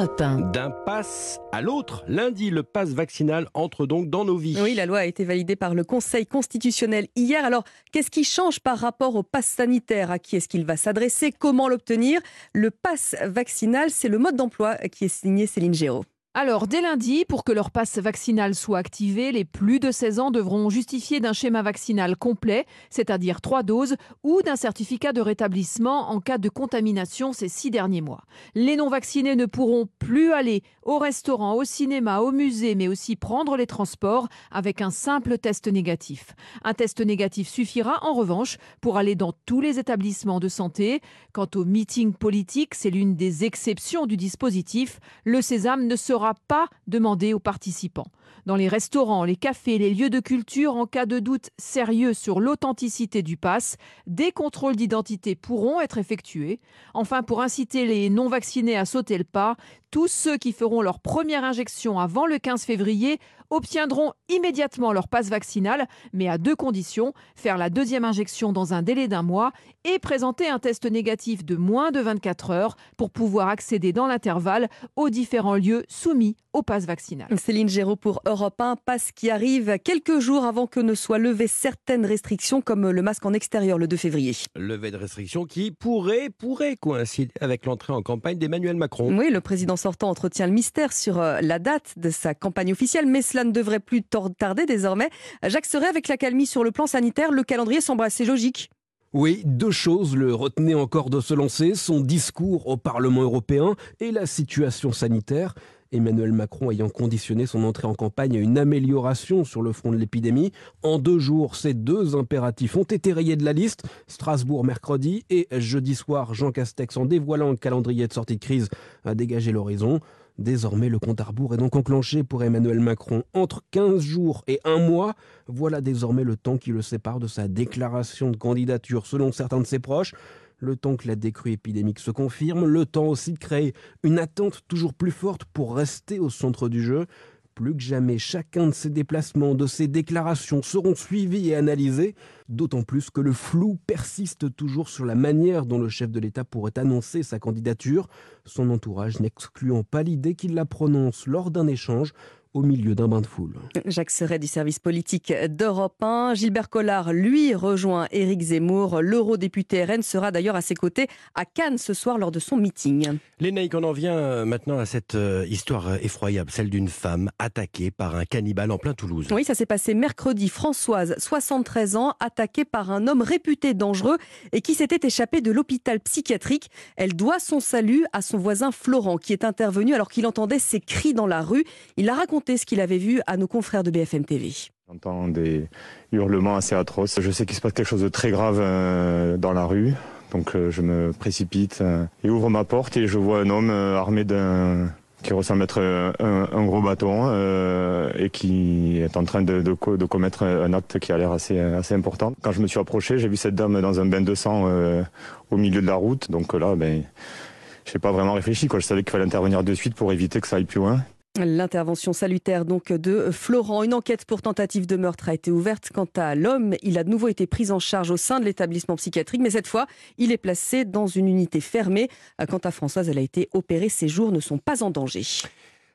Europe 1. D'un pass à l'autre, lundi, le pass vaccinal entre donc dans nos vies. Oui, la loi a été validée par le Conseil constitutionnel hier. Alors, qu'est-ce qui change par rapport au pass sanitaire? À qui est-ce qu'il va s'adresser? Comment l'obtenir? Le pass vaccinal, c'est le mode d'emploi qui est signé Céline Géraud. Alors, dès lundi, pour que leur passe vaccinal soit activé, les plus de 16 ans devront justifier d'un schéma vaccinal complet, c'est-à-dire trois doses, ou d'un certificat de rétablissement en cas de contamination ces six derniers mois. Les non-vaccinés ne pourront plus aller au restaurant, au cinéma, au musée, mais aussi prendre les transports avec un simple test négatif. Un test négatif suffira, en revanche, pour aller dans tous les établissements de santé. Quant au meeting politique, c'est l'une des exceptions du dispositif. Le sésame ne sera pas demandé aux participants. Dans les restaurants, les cafés, les lieux de culture, en cas de doute sérieux sur l'authenticité du pass, des contrôles d'identité pourront être effectués. Enfin, pour inciter les non-vaccinés à sauter le pas, tous ceux qui feront leur première injection avant le 15 février obtiendront immédiatement leur passe vaccinal, mais à deux conditions, faire la deuxième injection dans un délai d'un mois et présenter un test négatif de moins de 24 heures pour pouvoir accéder dans l'intervalle aux différents lieux soumis au passe vaccinal. Céline Géraud pour Europe 1, passe qui arrive quelques jours avant que ne soient levées certaines restrictions comme le masque en extérieur le 2 février. Levée de restrictions qui pourrait, pourrait coïncider avec l'entrée en campagne d'Emmanuel Macron. Oui, le président sortant entretient le mystère sur euh, la date de sa campagne officielle, mais cela ne devrait plus tarder désormais. Jacques Serret, avec la calmie sur le plan sanitaire, le calendrier semble assez logique. Oui, deux choses le retenaient encore de se lancer, son discours au Parlement européen et la situation sanitaire. Emmanuel Macron ayant conditionné son entrée en campagne à une amélioration sur le front de l'épidémie. En deux jours, ces deux impératifs ont été rayés de la liste. Strasbourg mercredi et jeudi soir, Jean Castex, en dévoilant le calendrier de sortie de crise, a dégagé l'horizon. Désormais, le compte à rebours est donc enclenché pour Emmanuel Macron. Entre 15 jours et un mois, voilà désormais le temps qui le sépare de sa déclaration de candidature selon certains de ses proches. Le temps que la décrue épidémique se confirme, le temps aussi de créer une attente toujours plus forte pour rester au centre du jeu. Plus que jamais, chacun de ces déplacements, de ces déclarations seront suivis et analysés, d'autant plus que le flou persiste toujours sur la manière dont le chef de l'État pourrait annoncer sa candidature, son entourage n'excluant pas l'idée qu'il la prononce lors d'un échange au milieu d'un bain de foule. Jacques Serret du service politique d'Europe 1. Gilbert Collard, lui, rejoint Éric Zemmour. L'eurodéputé RN sera d'ailleurs à ses côtés à Cannes ce soir lors de son meeting. Lénaïque, on en vient maintenant à cette euh, histoire effroyable, celle d'une femme attaquée par un cannibale en plein Toulouse. Oui, ça s'est passé mercredi. Françoise, 73 ans, attaquée par un homme réputé dangereux et qui s'était échappé de l'hôpital psychiatrique. Elle doit son salut à son voisin Florent qui est intervenu alors qu'il entendait ses cris dans la rue. Il a raconté ce qu'il avait vu à nos confrères de BFM TV. J'entends des hurlements assez atroces. Je sais qu'il se passe quelque chose de très grave euh, dans la rue. Donc euh, je me précipite euh, et ouvre ma porte et je vois un homme armé d'un qui ressemble à être un, gros bâton et qui est en train de, commettre un acte qui a l'air assez, assez important. Quand je me suis approché, j'ai vu cette dame dans un bain de sang au milieu de la route. Donc là, ben, je n'ai pas vraiment réfléchi. Quoi. Je savais qu'il fallait intervenir de suite pour éviter que ça aille plus loin. L'intervention salutaire donc de Florent. Une enquête pour tentative de meurtre a été ouverte. Quant à l'homme, il a de nouveau été pris en charge au sein de l'établissement psychiatrique, mais cette fois, il est placé dans une unité fermée. Quant à Françoise, elle a été opérée. Ses jours ne sont pas en danger.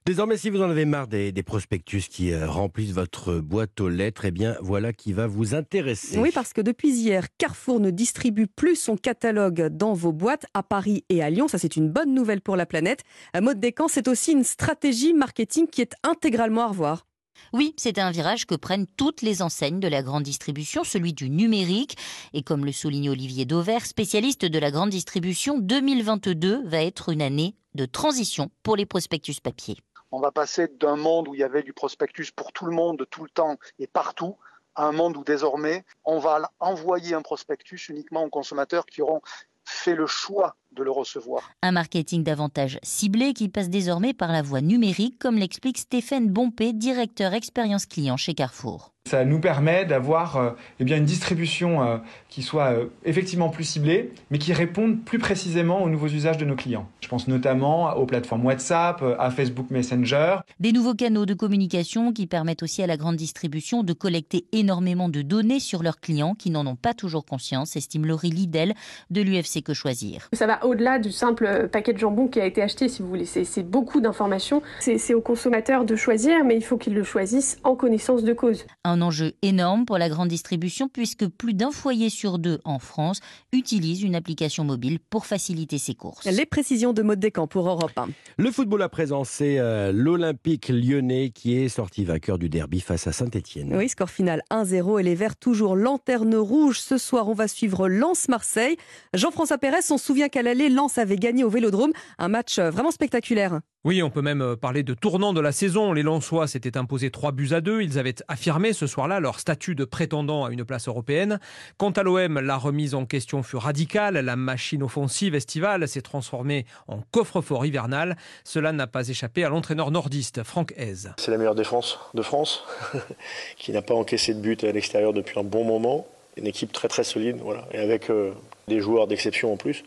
Désormais, si vous en avez marre des, prospectus qui euh, remplissent votre boîte aux lettres, eh bien voilà qui va vous intéresser. Oui, parce que depuis hier, Carrefour ne distribue plus son catalogue dans vos boîtes à Paris et à Lyon. Ça, c'est une bonne nouvelle pour la planète. Un mode décant, c'est aussi une stratégie marketing qui est intégralement à revoir. Oui, c'est un virage que prennent toutes les enseignes de la grande distribution, celui du numérique. Et comme le souligne Olivier Dauvert, spécialiste de la grande distribution, 2022 va être une année de transition pour les prospectus papier. On va passer d'un monde où il y avait du prospectus pour tout le monde, tout le temps et partout, à un monde où désormais on va envoyer un prospectus uniquement aux consommateurs qui auront fait le choix de le recevoir. Un marketing davantage ciblé qui passe désormais par la voie numérique, comme l'explique Stéphane Bompé, directeur expérience client chez Carrefour. Ça nous permet d'avoir euh, eh bien une distribution euh, qui soit euh, effectivement plus ciblée, mais qui réponde plus précisément aux nouveaux usages de nos clients. Je pense notamment aux plateformes WhatsApp, à Facebook Messenger. Des nouveaux canaux de communication qui permettent aussi à la grande distribution de collecter énormément de données sur leurs clients qui n'en ont pas toujours conscience, estime Laurie Lidel de l'UFC Que Choisir. Ça va au-delà du simple paquet de jambon qui a été acheté, si vous voulez. C'est beaucoup d'informations. C'est aux consommateurs de choisir, mais il faut qu'ils le choisissent en connaissance de cause. Un enjeu énorme pour la grande distribution puisque plus d'un foyer sur deux en France utilise une application mobile pour faciliter ses courses. Les précisions de Mode Descamps pour Europe 1. Le football à présent, c'est euh, l'Olympique lyonnais qui est sorti vainqueur du derby face à Saint-Etienne. Oui, score final 1-0 et les Verts toujours lanterne rouge. Ce soir, on va suivre Lens-Marseille. Jean-François Pérez, on se souvient qu'à l'aller, Lens avait gagné au Vélodrome. Un match euh, vraiment spectaculaire. Oui, on peut même euh, parler de tournant de la saison. Les Lensois s'étaient imposés 3 buts à 2. Ils avaient affirmé ce soir-là leur statut de prétendant à une place européenne. Quant à l'OM, la remise en question fut radicale. La machine offensive estivale s'est transformée en coffre-fort hivernal. Cela n'a pas échappé à l'entraîneur nordiste, Franck Hez. C'est la meilleure défense de France, qui n'a pas encaissé de but à l'extérieur depuis un bon moment. Une équipe très très solide, voilà, et avec euh, des joueurs d'exception en plus.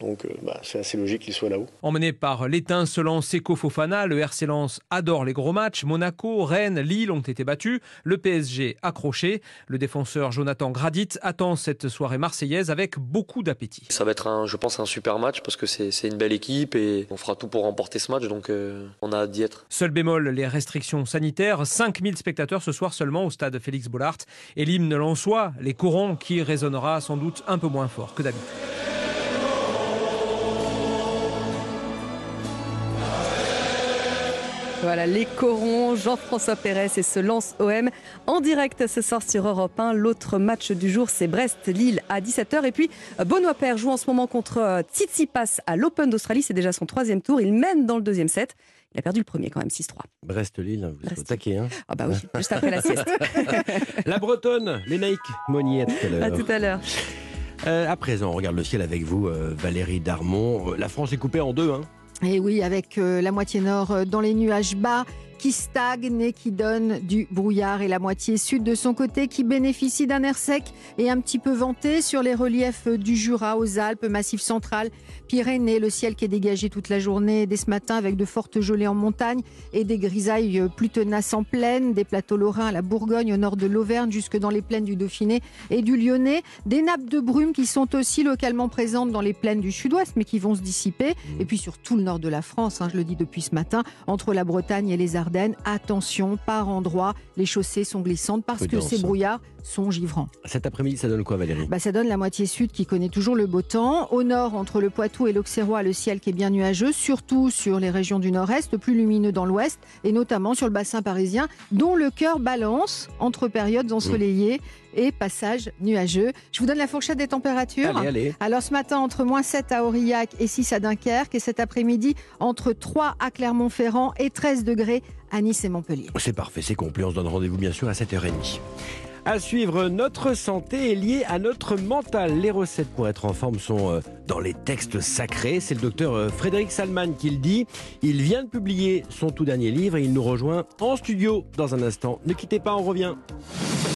Donc euh, bah, c'est assez logique qu'il soit là-haut. Emmené par l'étincelant Seko Fofana, le RC Lens adore les gros matchs. Monaco, Rennes, Lille ont été battus. Le PSG accroché. Le défenseur Jonathan Gradit attend cette soirée marseillaise avec beaucoup d'appétit. Ça va être, un, je pense, un super match parce que c'est une belle équipe et on fera tout pour remporter ce match. Donc euh, on a hâte d'y être. Seul bémol, les restrictions sanitaires. 5000 spectateurs ce soir seulement au stade Félix Bollard. Et l'hymne lensois, les corons, qui résonnera sans doute un peu moins fort que d'habitude. Voilà, les corons, Jean-François Pérez et ce lance OM en direct ce soir sur Europe 1. L'autre match du jour, c'est Brest-Lille à 17h. Et puis, Benoît Père joue en ce moment contre euh, Tsitsipas à l'Open d'Australie. C'est déjà son troisième tour. Il mène dans le deuxième set. Il a perdu le premier quand même, 6-3. Brest-Lille, vous êtes attaqué. Hein ah bah oui, juste après la sieste. la Bretonne, Monnier, tout à l'heure. À tout à l'heure. Euh, à présent, on regarde le ciel avec vous, euh, Valérie Darmon. La France est coupée en deux. Hein et oui, avec euh, la moitié nord euh, dans les nuages bas qui stagne et qui donne du brouillard et la moitié sud de son côté qui bénéficie d'un air sec et un petit peu venté sur les reliefs du Jura aux Alpes, Massif central, Pyrénées, le ciel qui est dégagé toute la journée dès ce matin avec de fortes gelées en montagne et des grisailles plus tenaces en plaine, des plateaux lorrains à la Bourgogne au nord de l'Auvergne jusque dans les plaines du Dauphiné et du Lyonnais, des nappes de brume qui sont aussi localement présentes dans les plaines du sud-ouest mais qui vont se dissiper. Et puis sur tout le nord de la France, hein, je le dis depuis ce matin, entre la Bretagne et les Ardennes Attention, par endroits, les chaussées sont glissantes parce que ces brouillards sont givrants. Cet après-midi, ça donne quoi, Valérie? Bah, Ça donne la moitié sud qui connaît toujours le beau temps. Au nord, entre le Poitou et l'Auxerrois, le ciel qui est bien nuageux, surtout sur les régions du nord-est, plus lumineux dans l'ouest, et notamment sur le bassin parisien, dont le cœur balance entre périodes ensoleillées et passages nuageux. Je vous donne la fourchette des températures. Allez, allez. Alors ce matin, entre moins 7 à Aurillac et 6 à Dunkerque, et cet après-midi, entre 3 à Clermont-Ferrand et 13 degrés à Nice et Montpellier. C'est parfait, c'est complet. On se donne rendez-vous bien sûr à 7h30. À suivre, notre santé est liée à notre mental. Les recettes pour être en forme sont euh, dans les textes sacrés. C'est le docteur euh, Frédéric Salman qui le dit. Il vient de publier son tout dernier livre et il nous rejoint en studio dans un instant. Ne quittez pas, on revient.